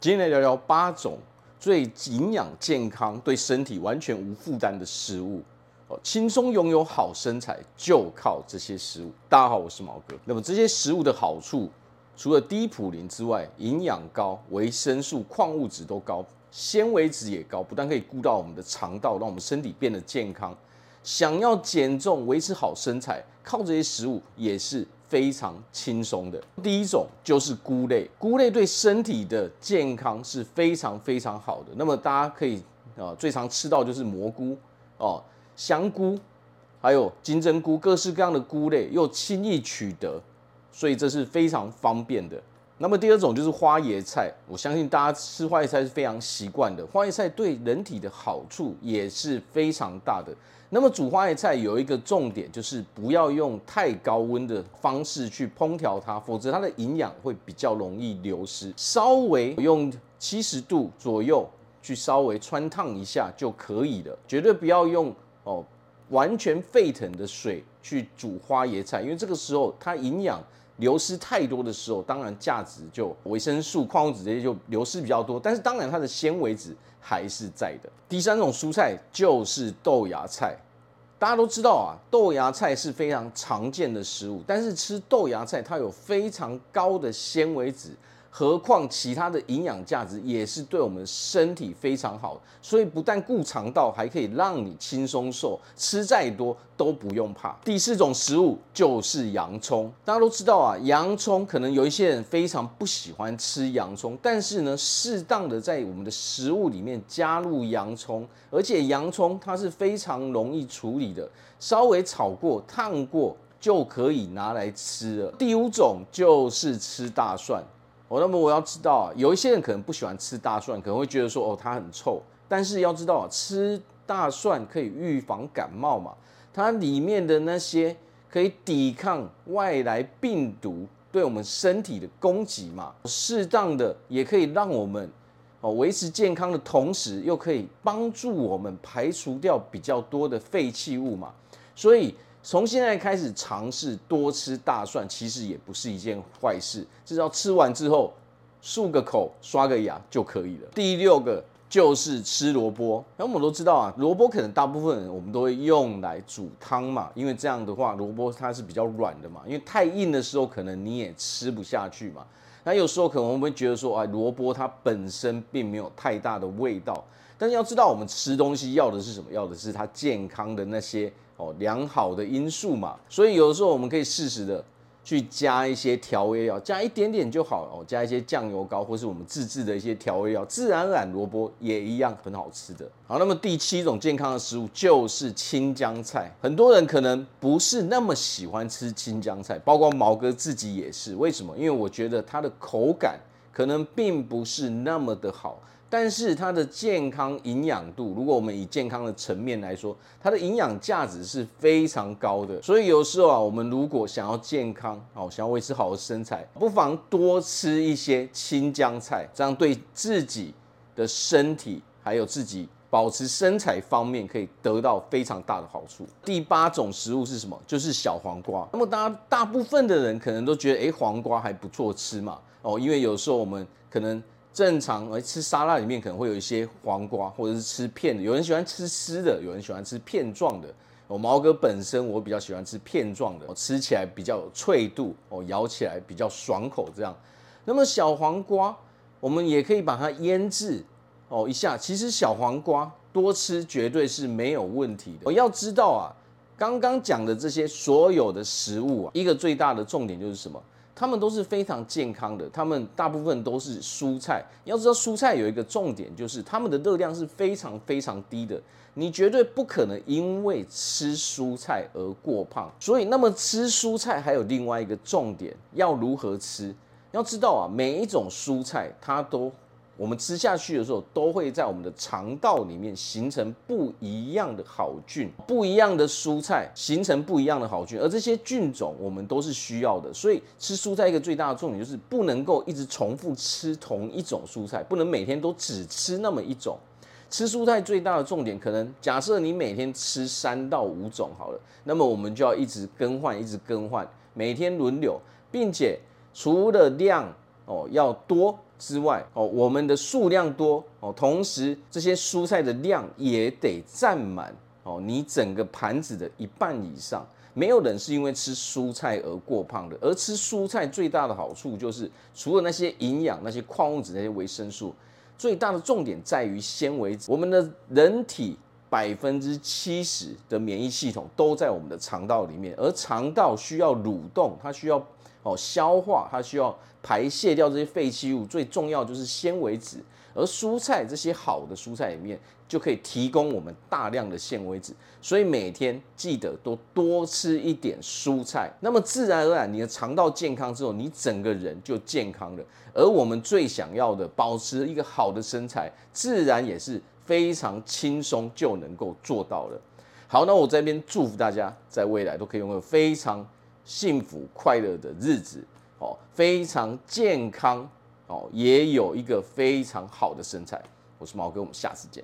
今天来聊聊八种最营养健康、对身体完全无负担的食物哦，轻松拥有好身材就靠这些食物。大家好，我是毛哥。那么这些食物的好处，除了低普林之外，营养高、维生素、矿物质都高，纤维质也高，不但可以顾到我们的肠道，让我们身体变得健康。想要减重、维持好身材，靠这些食物也是。非常轻松的。第一种就是菇类，菇类对身体的健康是非常非常好的。那么大家可以啊，最常吃到就是蘑菇哦、香菇，还有金针菇，各式各样的菇类又轻易取得，所以这是非常方便的。那么第二种就是花椰菜，我相信大家吃花椰菜是非常习惯的。花椰菜对人体的好处也是非常大的。那么煮花椰菜有一个重点，就是不要用太高温的方式去烹调它，否则它的营养会比较容易流失。稍微用七十度左右去稍微汆烫一下就可以了，绝对不要用哦完全沸腾的水去煮花椰菜，因为这个时候它营养。流失太多的时候，当然价值就维生素、矿物质这些就流失比较多，但是当然它的纤维质还是在的。第三种蔬菜就是豆芽菜，大家都知道啊，豆芽菜是非常常见的食物，但是吃豆芽菜它有非常高的纤维质。何况其他的营养价值也是对我们身体非常好，所以不但顾肠道，还可以让你轻松瘦，吃再多都不用怕。第四种食物就是洋葱，大家都知道啊，洋葱可能有一些人非常不喜欢吃洋葱，但是呢，适当的在我们的食物里面加入洋葱，而且洋葱它是非常容易处理的，稍微炒过、烫过就可以拿来吃了。第五种就是吃大蒜。哦，那么我要知道啊，有一些人可能不喜欢吃大蒜，可能会觉得说，哦，它很臭。但是要知道，吃大蒜可以预防感冒嘛，它里面的那些可以抵抗外来病毒对我们身体的攻击嘛，适当的也可以让我们哦维持健康的同时，又可以帮助我们排除掉比较多的废弃物嘛，所以。从现在开始尝试多吃大蒜，其实也不是一件坏事。至少吃完之后漱个口、刷个牙就可以了。第六个就是吃萝卜。那我们都知道啊，萝卜可能大部分人我们都会用来煮汤嘛，因为这样的话萝卜它是比较软的嘛。因为太硬的时候可能你也吃不下去嘛。那有时候可能我们会觉得说，哎，萝卜它本身并没有太大的味道。但是要知道，我们吃东西要的是什么？要的是它健康的那些。哦，良好的因素嘛，所以有的时候我们可以适时的去加一些调味料，加一点点就好。哦，加一些酱油膏，或是我们自制的一些调味料，自然染萝卜也一样很好吃的。好，那么第七种健康的食物就是青江菜。很多人可能不是那么喜欢吃青江菜，包括毛哥自己也是。为什么？因为我觉得它的口感可能并不是那么的好。但是它的健康营养度，如果我们以健康的层面来说，它的营养价值是非常高的。所以有时候啊，我们如果想要健康，哦，想要维持好的身材，不妨多吃一些青江菜，这样对自己的身体还有自己保持身材方面可以得到非常大的好处。第八种食物是什么？就是小黄瓜。那么大家大部分的人可能都觉得，哎，黄瓜还不错吃嘛，哦，因为有时候我们可能。正常而吃沙拉里面可能会有一些黄瓜，或者是吃片的。有人喜欢吃丝的，有人喜欢吃片状的。我毛哥本身我比较喜欢吃片状的，吃起来比较有脆度，哦，咬起来比较爽口。这样，那么小黄瓜我们也可以把它腌制哦一下。其实小黄瓜多吃绝对是没有问题的。我要知道啊，刚刚讲的这些所有的食物啊，一个最大的重点就是什么？它们都是非常健康的，它们大部分都是蔬菜。要知道蔬菜有一个重点，就是它们的热量是非常非常低的，你绝对不可能因为吃蔬菜而过胖。所以，那么吃蔬菜还有另外一个重点，要如何吃？要知道啊，每一种蔬菜它都。我们吃下去的时候，都会在我们的肠道里面形成不一样的好菌，不一样的蔬菜形成不一样的好菌，而这些菌种我们都是需要的。所以吃蔬菜一个最大的重点就是不能够一直重复吃同一种蔬菜，不能每天都只吃那么一种。吃蔬菜最大的重点，可能假设你每天吃三到五种好了，那么我们就要一直更换，一直更换，每天轮流，并且除了量哦要多。之外哦，我们的数量多哦，同时这些蔬菜的量也得占满哦，你整个盘子的一半以上。没有人是因为吃蔬菜而过胖的，而吃蔬菜最大的好处就是，除了那些营养、那些矿物质、那些维生素，最大的重点在于纤维。我们的人体百分之七十的免疫系统都在我们的肠道里面，而肠道需要蠕动，它需要哦消化，它需要排泄掉这些废弃物，最重要就是纤维质。而蔬菜这些好的蔬菜里面，就可以提供我们大量的纤维质，所以每天记得多多吃一点蔬菜。那么自然而然，你的肠道健康之后，你整个人就健康了。而我们最想要的，保持一个好的身材，自然也是非常轻松就能够做到了。好，那我这边祝福大家，在未来都可以拥有非常幸福快乐的日子，哦，非常健康。哦，也有一个非常好的身材。我是毛哥，我们下次见。